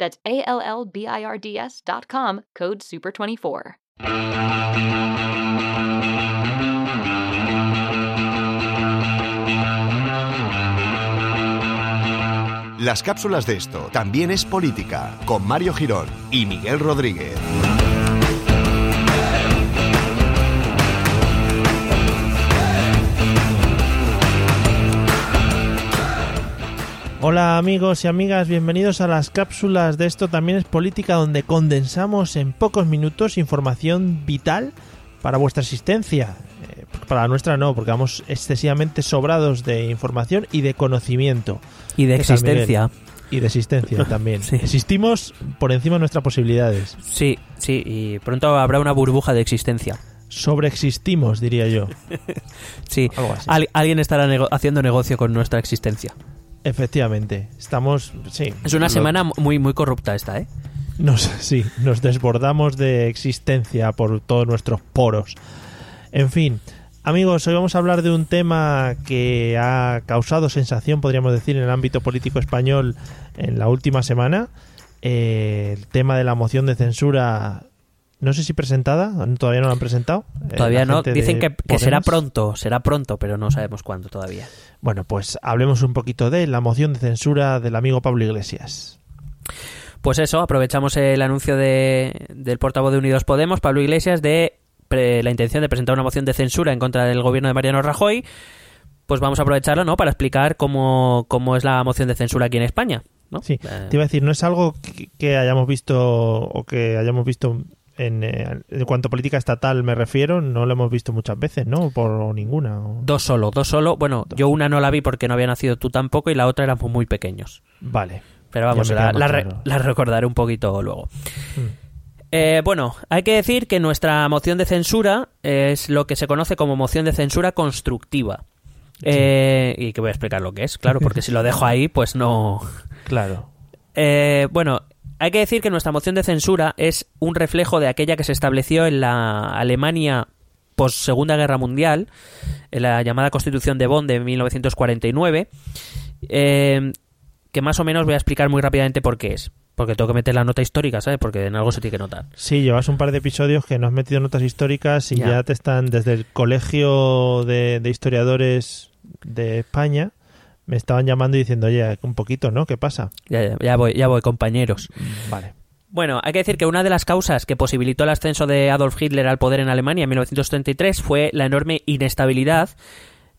That's A L L B I R D S dot com, code SUPER24. Las cápsulas de esto también es política, con Mario Girón y Miguel Rodríguez. Hola amigos y amigas, bienvenidos a las cápsulas de esto también es política donde condensamos en pocos minutos información vital para vuestra existencia. Eh, para la nuestra no, porque vamos excesivamente sobrados de información y de conocimiento. Y de ¿Qué tal, existencia. Y de existencia también. Sí. Existimos por encima de nuestras posibilidades. Sí, sí, y pronto habrá una burbuja de existencia. Sobreexistimos, diría yo. Sí, Algo así. Al- alguien estará nego- haciendo negocio con nuestra existencia. Efectivamente. Estamos, sí. Es una lo- semana muy, muy corrupta esta, ¿eh? Nos, sí, nos desbordamos de existencia por todos nuestros poros. En fin, amigos, hoy vamos a hablar de un tema que ha causado sensación, podríamos decir, en el ámbito político español en la última semana. Eh, el tema de la moción de censura, no sé si presentada, todavía no la han presentado. Eh, Todavía no. Dicen que, que será pronto, será pronto, pero no sabemos cuándo todavía. Bueno, pues hablemos un poquito de la moción de censura del amigo Pablo Iglesias. Pues eso, aprovechamos el anuncio de, del portavoz de Unidos Podemos, Pablo Iglesias, de pre- la intención de presentar una moción de censura en contra del gobierno de Mariano Rajoy. Pues vamos a aprovecharlo, ¿no? Para explicar cómo, cómo es la moción de censura aquí en España, ¿no? Sí, Eh, te iba a decir, no es algo que, que hayamos visto o que hayamos visto en, eh, en cuanto a política estatal me refiero, no lo hemos visto muchas veces, ¿no? Por ninguna. o- Dos solo, dos solo. Bueno, yo una no la vi porque no había nacido tú tampoco y la otra éramos muy pequeños. Vale. Pero vamos, la, la re- claro. la recordaré un poquito luego. Mm. Eh, bueno, hay que decir que nuestra moción de censura es lo que se conoce como moción de censura constructiva. Eh, y que voy a explicar lo que es, claro, porque si lo dejo ahí, pues no. Claro. Eh, bueno, hay que decir que nuestra moción de censura es un reflejo de aquella que se estableció en la Alemania post Segunda Guerra Mundial, en la llamada Constitución de Bonn de 1949, eh, que más o menos voy a explicar muy rápidamente por qué es. Porque tengo que meter la nota histórica, ¿sabes? Porque en algo se tiene que notar. Sí, llevas un par de episodios que no has metido notas históricas y Ya. ya, te están desde el colegio de, de historiadores de España me estaban llamando y diciendo, oye, un poquito, ¿no? ¿Qué pasa? Ya, ya- ya voy, ya voy, compañeros. Vale. Bueno, hay que decir que una de las causas que posibilitó el ascenso de Adolf Hitler al poder en Alemania en 1933 fue la enorme inestabilidad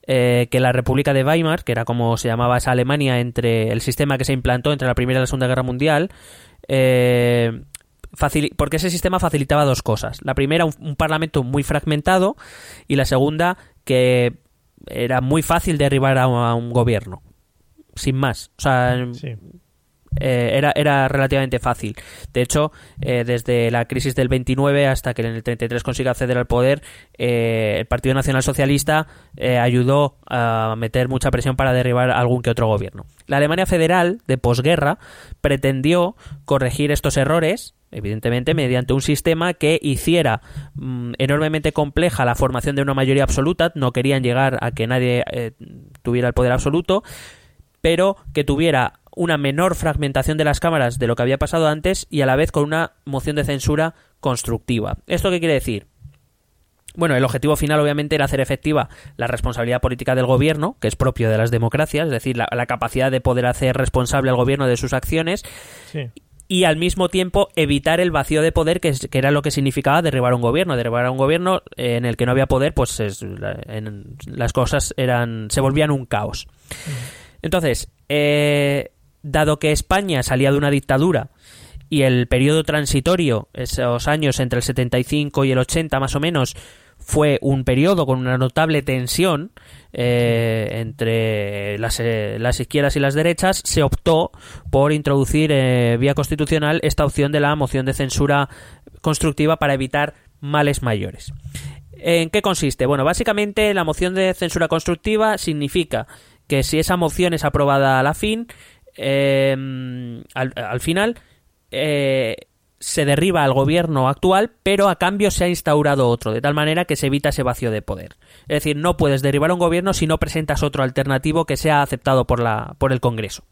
eh, que la República de Weimar, que era como se llamaba esa Alemania entre el sistema que se implantó entre la Primera y la Segunda Guerra Mundial, eh, porque ese sistema facilitaba dos cosas. La primera, un, un parlamento muy fragmentado y la segunda, que era muy fácil derribar a, a un gobierno. Sin más. O sea, Sí. eh, era, era relativamente fácil. De hecho, eh, desde la crisis del 29 hasta que en el 33 consiga acceder al poder, eh, el Partido Nacional Socialista eh, ayudó a meter mucha presión para derribar algún que otro gobierno. La Alemania Federal, de posguerra, pretendió corregir estos errores, evidentemente, mediante un sistema que hiciera mm, enormemente compleja la formación de una mayoría absoluta. No querían llegar a que nadie eh, tuviera el poder absoluto pero que tuviera una menor fragmentación de las cámaras de lo que había pasado antes y a la vez con una moción de censura constructiva. ¿Esto qué quiere decir? Bueno, el objetivo final obviamente era hacer efectiva la responsabilidad política del gobierno, que es propio de las democracias, es decir, la, la capacidad de poder hacer responsable al gobierno de sus acciones Sí. Y al mismo tiempo evitar el vacío de poder que, que, era lo que significaba derribar un gobierno. Derribar un gobierno en el que no había poder pues es, en, las cosas eran se volvían un caos. Entonces eh, dado que España salía de una dictadura y el periodo transitorio esos años entre el 75 y el 80 más o menos fue un periodo con una notable tensión eh, entre las, eh, las, izquierdas y las derechas, se optó por introducir eh, vía constitucional esta opción de la moción de censura constructiva para evitar males mayores. ¿En qué consiste? Bueno, básicamente la moción de censura constructiva significa que si esa moción es aprobada a la fin, al, al, final, se derriba al gobierno actual, pero a cambio se ha instaurado otro, de tal manera que se evita ese vacío de poder. Es decir, no puedes derribar un gobierno si no presentas otro alternativo que sea aceptado por, la, por el Congreso.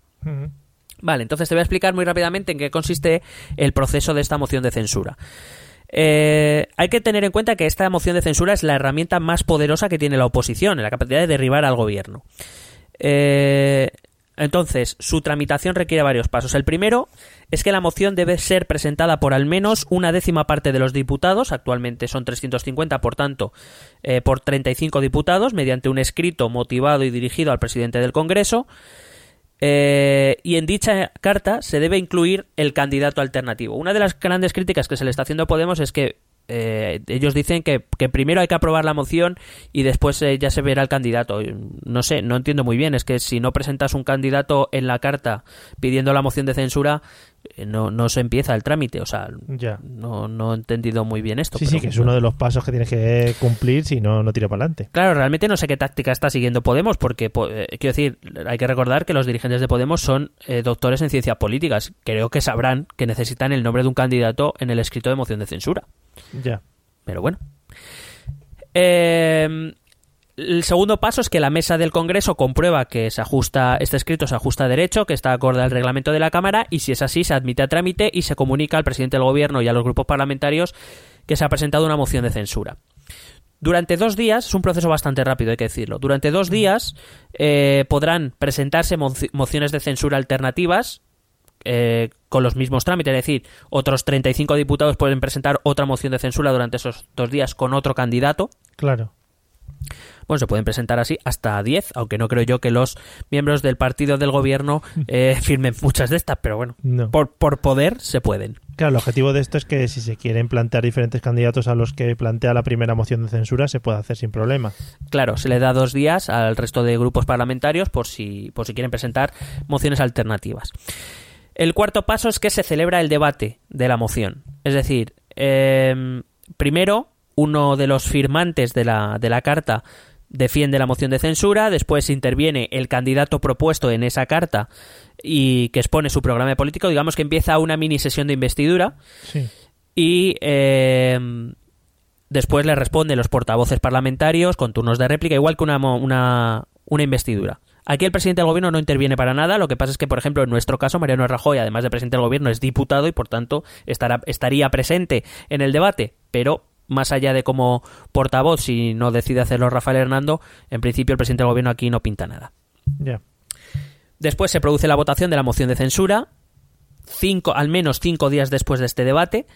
Vale, entonces te voy a explicar muy rápidamente en qué consiste el proceso de esta moción de censura. Eh, hay que tener en cuenta que esta moción de censura es la herramienta más poderosa que tiene la oposición, en la capacidad de derribar al gobierno. Eh, entonces, su tramitación requiere varios pasos. El primero es que la moción debe ser presentada por al menos una décima parte de los diputados, actualmente son 350, por tanto, eh, por 35 diputados, mediante un escrito motivado y dirigido al presidente del Congreso. Eh, y en dicha carta se debe incluir el candidato alternativo. Una de las grandes críticas que se le está haciendo a Podemos es que eh, ellos dicen que, primero hay que aprobar la moción y después eh, ya se verá el candidato. No sé, no entiendo muy bien. Es que si no presentas un candidato en la carta pidiendo la moción de censura, eh, no, no se empieza el trámite. O sea, ya. No, no he entendido muy bien esto. Sí, sí, que es uno de los pasos que tienes que cumplir si no, no tira para adelante. Claro, realmente no sé qué táctica está siguiendo Podemos, porque quiero decir, hay que recordar que los dirigentes de Podemos son doctores en ciencias políticas. Creo que sabrán que necesitan el nombre de un candidato en el escrito de moción de censura. Ya. Pero bueno. Eh, el segundo paso es que la mesa del Congreso comprueba que se ajusta, este escrito se ajusta a derecho, que está acorde al reglamento de la Cámara, y si es así, se admite a trámite y se comunica al presidente del Gobierno y a los grupos parlamentarios que se ha presentado una moción de censura. Durante dos días, es un proceso bastante rápido, hay que decirlo. Durante dos días eh, podrán presentarse mociones de censura alternativas eh, con los mismos trámites, es decir, otros 35 diputados pueden presentar otra moción de censura durante esos dos días con otro candidato. Claro. Bueno, se pueden presentar así hasta 10, aunque no creo yo que los miembros del partido del gobierno eh, firmen muchas de estas, pero bueno, por, por poder se pueden. Claro, el objetivo de esto es que si se quieren plantear diferentes candidatos a los que plantea la primera moción de censura, se puede hacer sin problema. Claro, se le da dos días al resto de grupos parlamentarios por si, por si quieren presentar mociones alternativas. El cuarto paso es que se celebra el debate de la moción. Es decir, em, primero uno de los firmantes de la, de la carta defiende la moción de censura, después interviene el candidato propuesto en esa carta y que expone su programa político, digamos que empieza una mini sesión de investidura y em, después le responden los portavoces parlamentarios con turnos de réplica, igual que una, una, una investidura. Aquí el presidente del gobierno no interviene para nada. Lo que pasa es que, por ejemplo, en nuestro caso, Mariano Rajoy, además de presidente del gobierno, es diputado y, por tanto, estará, estaría presente en el debate. Pero, más allá de como portavoz, si no decide hacerlo Rafael Hernando, en principio el presidente del gobierno aquí no pinta nada. Ya. Después se produce la votación de la moción de censura, cinco, al menos cinco días después de este debate.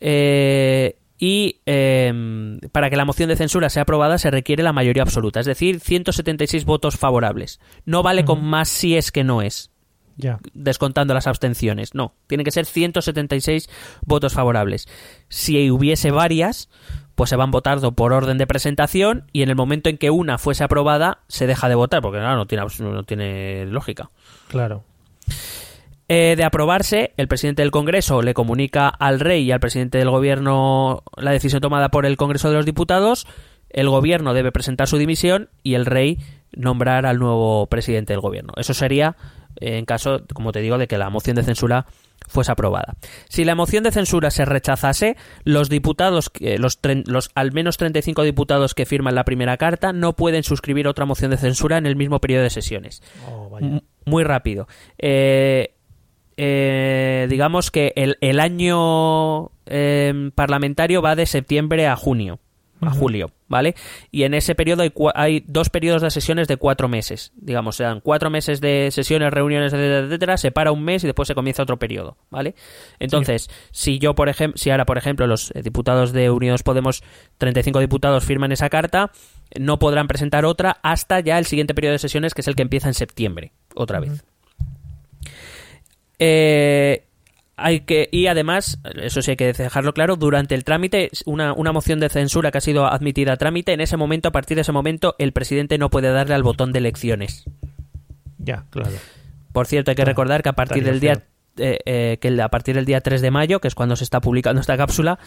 Eh, y em, para que la moción de censura sea aprobada se requiere la mayoría absoluta, es decir, 176 votos favorables. No vale con más si es que no es. Ya. Descontando las abstenciones. No, tiene que ser 176 votos favorables. Si hubiese varias, pues se van votando por orden de presentación y en el momento en que una fuese aprobada se deja de votar, porque no tiene, no tiene lógica. Claro. Eh, de aprobarse, el presidente del Congreso le comunica al rey y al presidente del gobierno la decisión tomada por el Congreso de los Diputados. El gobierno debe presentar su dimisión y el rey nombrar al nuevo presidente del gobierno. Eso sería eh, en caso, como te digo, de que la moción de censura fuese aprobada. Si la moción de censura se rechazase, los diputados, los, los al menos 35 diputados que firman la primera carta no pueden suscribir otra moción de censura en el mismo periodo de sesiones. Oh, muy rápido. Eh, eh, digamos que el, año em, parlamentario va de septiembre a junio. a julio, ¿vale? Y en ese periodo hay, hay, dos periodos de sesiones de cuatro meses, digamos, sean cuatro meses de sesiones, reuniones, etcétera, etcétera, se para un mes y después se comienza otro periodo, ¿vale? Entonces, si yo, por ejemplo, si ahora, por ejemplo, los diputados de Unidos Podemos, 35 diputados firman esa carta, no podrán presentar otra hasta ya el siguiente periodo de sesiones, que es el que empieza en septiembre, otra vez. Eh, hay que y además eso sí hay que dejarlo claro durante el trámite una, una moción de censura que ha sido admitida a trámite en ese momento a partir de ese momento el presidente no puede darle al botón de elecciones. Ya claro. Por cierto hay que recordar que a partir del día eh, eh, que a partir del día 3 de mayo que es cuando se está publicando esta cápsula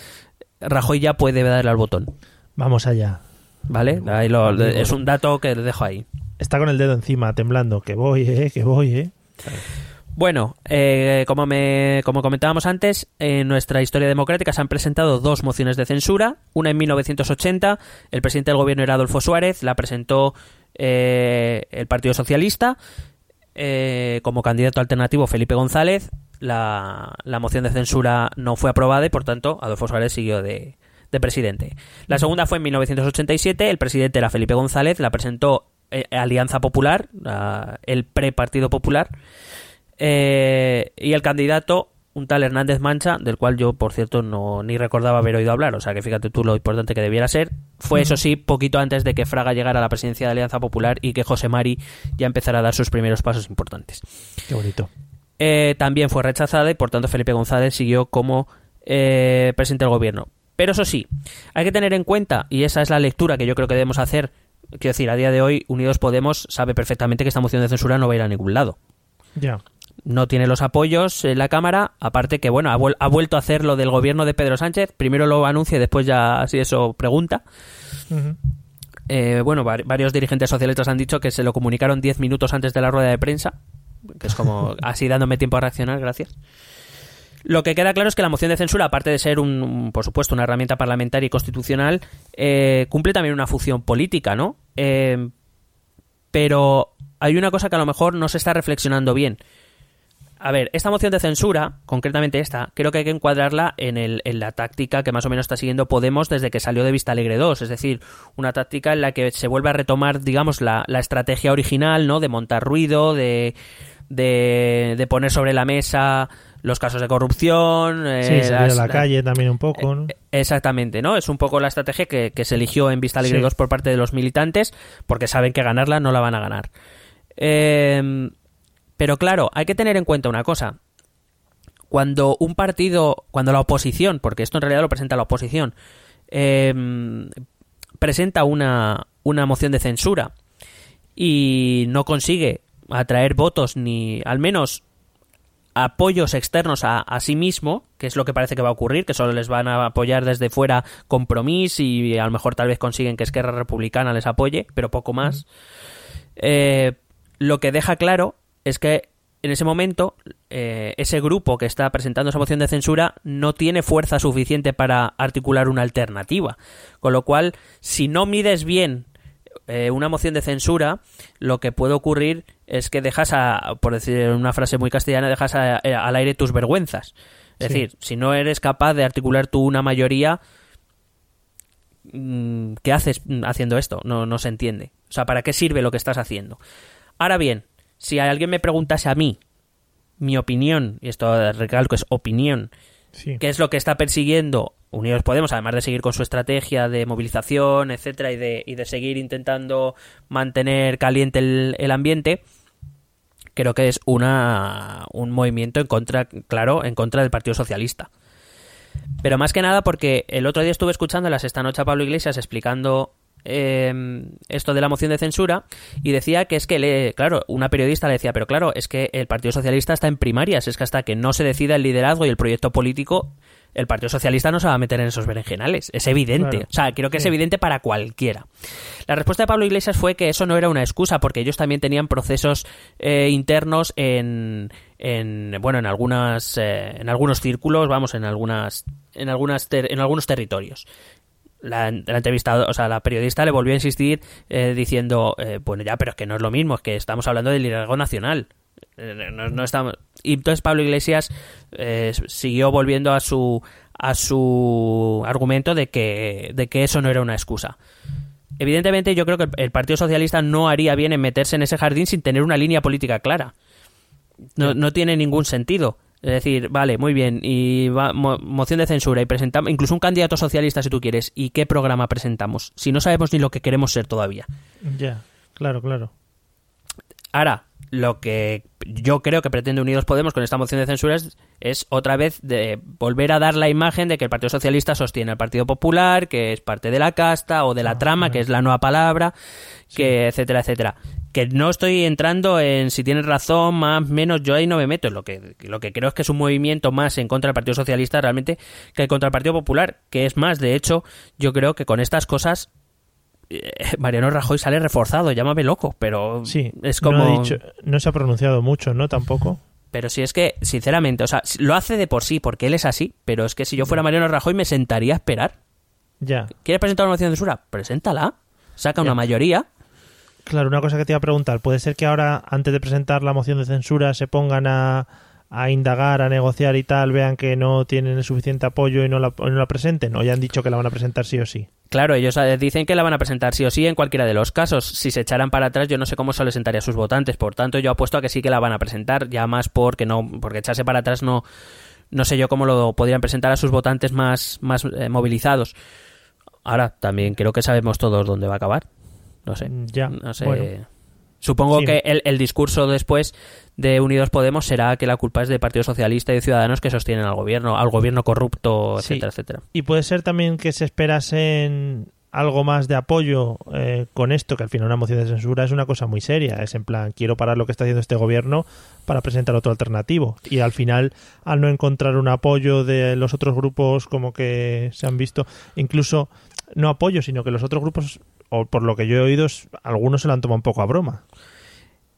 Rajoy ya puede darle al botón. Vamos allá. Vale ahí lo, es un dato que le dejo ahí. Está con el dedo encima temblando. Que voy eh que voy eh bueno, eh, como, me, como comentábamos antes, en nuestra historia democrática se han presentado dos mociones de censura. Una en 1980, el presidente del gobierno era Adolfo Suárez, la presentó eh, el Partido Socialista. Eh, como candidato alternativo Felipe González, la, la, moción de censura no fue aprobada y por tanto Adolfo Suárez siguió de, de presidente. La segunda fue en 1987, el presidente era Felipe González, la presentó Alianza Popular, el pre-Partido Popular. Eh, y el candidato, un tal Hernández Mancha, del cual yo, por cierto, no ni recordaba haber oído hablar, o sea que fíjate tú lo importante que debiera ser, fue eso sí, poquito antes de que Fraga llegara a la presidencia de Alianza Popular y que José Mari ya empezara a dar sus primeros pasos importantes. Qué bonito. Eh, también fue rechazada y por tanto Felipe González siguió como eh, presidente del gobierno. Pero eso sí, hay que tener en cuenta, y esa es la lectura que yo creo que debemos hacer, quiero decir, a día de hoy Unidos Podemos sabe perfectamente que esta moción de censura no va a ir a ningún lado. Ya no tiene los apoyos en la Cámara, aparte que, bueno, ha, vuelto a hacer lo del gobierno de Pedro Sánchez, primero lo anuncia y después ya, así eso, pregunta. Eh, bueno, varios dirigentes socialistas han dicho que se lo comunicaron 10 minutos antes de la rueda de prensa, que es como así dándome tiempo a reaccionar, gracias. Lo que queda claro es que la moción de censura, aparte de ser, un, por supuesto, una herramienta parlamentaria y constitucional, eh, cumple también una función política, ¿no? Eh, pero hay una cosa que a lo mejor no se está reflexionando bien. A ver, esta moción de censura, concretamente esta, creo que hay que encuadrarla en, el, en la táctica que más o menos está siguiendo Podemos desde que salió de Vista Alegre 2, es decir, una táctica en la que se vuelve a retomar, digamos, la, la estrategia original, ¿no? De montar ruido, de, de, de poner sobre la mesa los casos de corrupción. Eh, sí, salir a la calle también un poco, ¿no? Eh, exactamente, ¿no? Es un poco la estrategia que, que se eligió en Vista Alegre 2 por parte de los militantes, porque saben que ganarla no la van a ganar. Eh, pero claro, hay que tener en cuenta una cosa. Cuando un partido, cuando la oposición, porque esto en realidad lo presenta la oposición, em, presenta una, una moción de censura y no consigue atraer votos ni al menos apoyos externos a, sí mismo, que es lo que parece que va a ocurrir, que solo les van a apoyar desde fuera compromiso y a lo mejor tal vez consiguen que Esquerra Republicana les apoye, pero poco más. Eh, lo que deja claro es que en ese momento eh, ese grupo que está presentando esa moción de censura no tiene fuerza suficiente para articular una alternativa. Con lo cual, si no mides bien eh, una moción de censura, lo que puede ocurrir es que dejas, a, por decir una frase muy castellana, dejas eh, al aire tus vergüenzas. Es decir, si no eres capaz de articular tú una mayoría, mm, ¿qué haces haciendo esto? No, no se entiende. O sea, ¿para qué sirve lo que estás haciendo? Ahora bien, si alguien me preguntase a mí mi opinión, y esto recalco es opinión, qué es lo que está persiguiendo Unidos Podemos, además de seguir con su estrategia de movilización, etcétera, y de, y de seguir intentando mantener caliente el, ambiente, creo que es una, un movimiento en contra, claro, en contra del Partido Socialista. Pero más que nada porque el otro día estuve escuchándolas esta noche a Pablo Iglesias explicando Em, esto de la moción de censura y decía que es que, le, claro, una periodista le decía, pero claro, es que el Partido Socialista está en primarias, es que hasta que no se decida el liderazgo y el proyecto político, el Partido Socialista no se va a meter en esos berenjenales. Es evidente. O sea, creo que es evidente para cualquiera. La respuesta de Pablo Iglesias fue que eso no era una excusa, porque ellos también tenían procesos eh, internos en, en, bueno, en algunas, eh, en algunos círculos, vamos, en algunas, en algunas, en algunos territorios la, entrevista, o sea, la periodista le volvió a insistir eh, diciendo, eh, bueno, ya, pero es que no es lo mismo, es que estamos hablando del liderazgo nacional. Eh, no, estamos... Y entonces Pablo Iglesias siguió volviendo a su, a su argumento de que, de que eso no era una excusa. Evidentemente yo creo que el Partido Socialista no haría bien en meterse en ese jardín sin tener una línea política clara. No, no tiene ningún sentido. Es decir, vale, muy bien, y va, moción de censura y presentamos, incluso un candidato socialista si tú quieres, ¿y qué programa presentamos? Si no sabemos ni lo que queremos ser todavía. Ya, claro, claro. Ahora, lo que yo creo que pretende Unidos Podemos con esta moción de censura es, otra vez de volver a dar la imagen de que el Partido Socialista sostiene al Partido Popular, que es parte de la casta o de la ah, trama, que es la nueva palabra, que etcétera, etcétera. Que no estoy entrando en si tienes razón, más, menos, yo ahí no me meto. Lo que, lo que creo es que es un movimiento más en contra del Partido Socialista realmente que contra el Partido Popular, que es más, de hecho, yo creo que con estas cosas Mariano Rajoy sale reforzado, llámame loco, pero sí, es como... No, dicho, no se ha pronunciado mucho, ¿no? Tampoco. Pero si es que, sinceramente, o sea, lo hace de por sí, porque él es así, pero es que si yo fuera Mariano Rajoy me sentaría a esperar. Ya. ¿Quieres presentar una moción de censura? Preséntala. Saca una mayoría. Claro, una cosa que te iba a preguntar. ¿Puede ser que ahora, antes de presentar la moción de censura, se pongan a, a indagar, a negociar y tal, vean que no tienen el suficiente apoyo y no la, no la presenten? ¿O ya han dicho que la van a presentar sí o sí? Claro, ellos eh, dicen que la van a presentar sí o sí en cualquiera de los casos. Si se echaran para atrás, yo no sé cómo eso le sentaría a sus votantes. Por tanto, yo apuesto a que sí que la van a presentar, ya más porque no, porque echarse para atrás no, no sé yo cómo lo podrían presentar a sus votantes más, más eh, movilizados. Ahora, también creo que sabemos todos dónde va a acabar. No sé. Ya. No sé. Supongo que el, el, discurso después de Unidos Podemos será que la culpa es del Partido Socialista y de Ciudadanos que sostienen al gobierno, al gobierno corrupto, etcétera, etcétera. Y puede ser también que se esperasen algo más de apoyo eh, con esto, que al final una moción de censura es una cosa muy seria. Es en plan, quiero parar lo que está haciendo este gobierno para presentar otro alternativo. Y al final, al no encontrar un apoyo de los otros grupos como que se han visto, incluso no apoyo, sino que los otros grupos, o por lo que yo he oído, algunos se lo han tomado un poco a broma.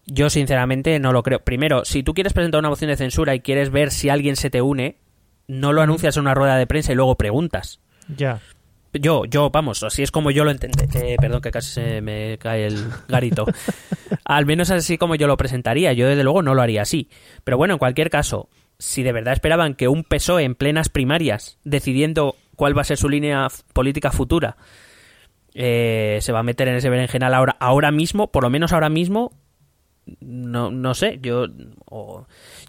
Yo sinceramente no lo creo. Primero, si tú quieres presentar una moción de censura y quieres ver si alguien se te une, no lo anuncias en una rueda de prensa y luego preguntas. Ya. Yo, yo, vamos, así es como yo lo entendí. Eh, perdón, que casi se me cae el garito. Al menos así como yo lo presentaría. Yo, desde luego, no lo haría así. Pero bueno, en cualquier caso, si de verdad esperaban que un PSOE en plenas primarias, decidiendo cuál va a ser su línea política futura, eh, se va a meter en ese berenjenal ahora, ahora mismo, por lo menos ahora mismo, no, no sé, yo,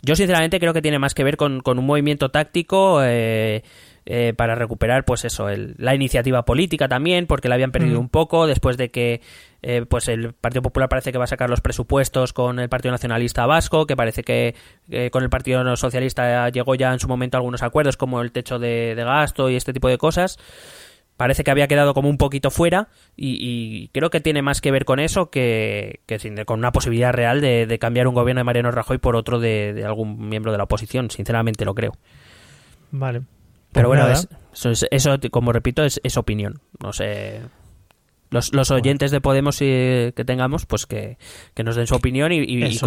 yo sinceramente creo que tiene más que ver con, un movimiento táctico eh, eh, para recuperar, pues eso, la iniciativa política también, porque la habían perdido un poco después de que eh, pues el Partido Popular parece que va a sacar los presupuestos con el Partido Nacionalista Vasco, que parece que con el Partido Socialista llegó ya en su momento algunos acuerdos como el techo de gasto y este tipo de cosas parece que había quedado como un poquito fuera y, creo que tiene más que ver con eso que, con una posibilidad real de, cambiar un gobierno de Mariano Rajoy por otro de, algún miembro de la oposición. Sinceramente lo creo. Vale. Pero pues bueno, eso, como repito, es, opinión. No sé. Los, oyentes de Podemos que tengamos, pues que, nos den su opinión y, y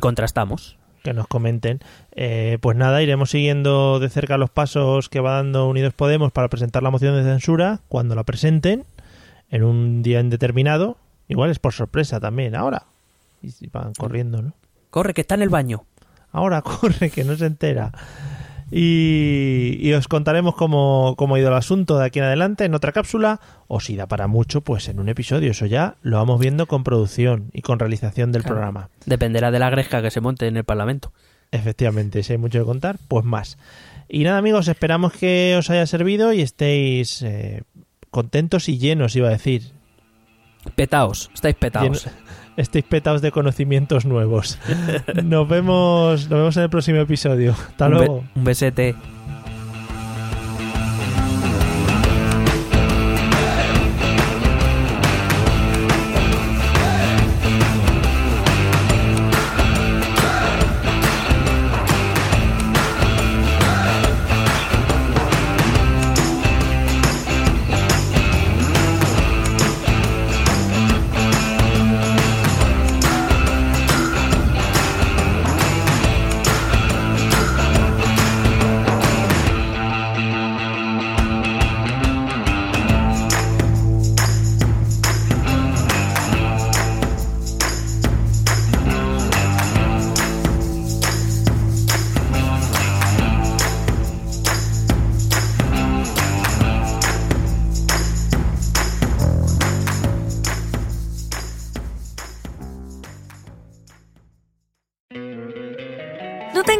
contrastamos que nos comenten. Eh, pues nada, iremos siguiendo de cerca los pasos que va dando Unidos Podemos para presentar la moción de censura cuando la presenten en un día indeterminado. Igual es por sorpresa también, ahora. Y van corriendo, ¿no? Corre, que está en el baño. Ahora corre, que no se entera. Y, os contaremos cómo, cómo, ha ido el asunto de aquí en adelante en otra cápsula, o si da para mucho, pues en un episodio. Eso ya lo vamos viendo con producción y con realización del programa. Dependerá de la gresca que se monte en el Parlamento. Efectivamente, si hay mucho que contar, pues más. Y nada, amigos, esperamos que os haya servido y estéis eh, contentos y llenos, iba a decir. Petaos, estáis petaos estéis petados de conocimientos nuevos. Nos vemos, nos vemos en el próximo episodio. Hasta luego. un besete.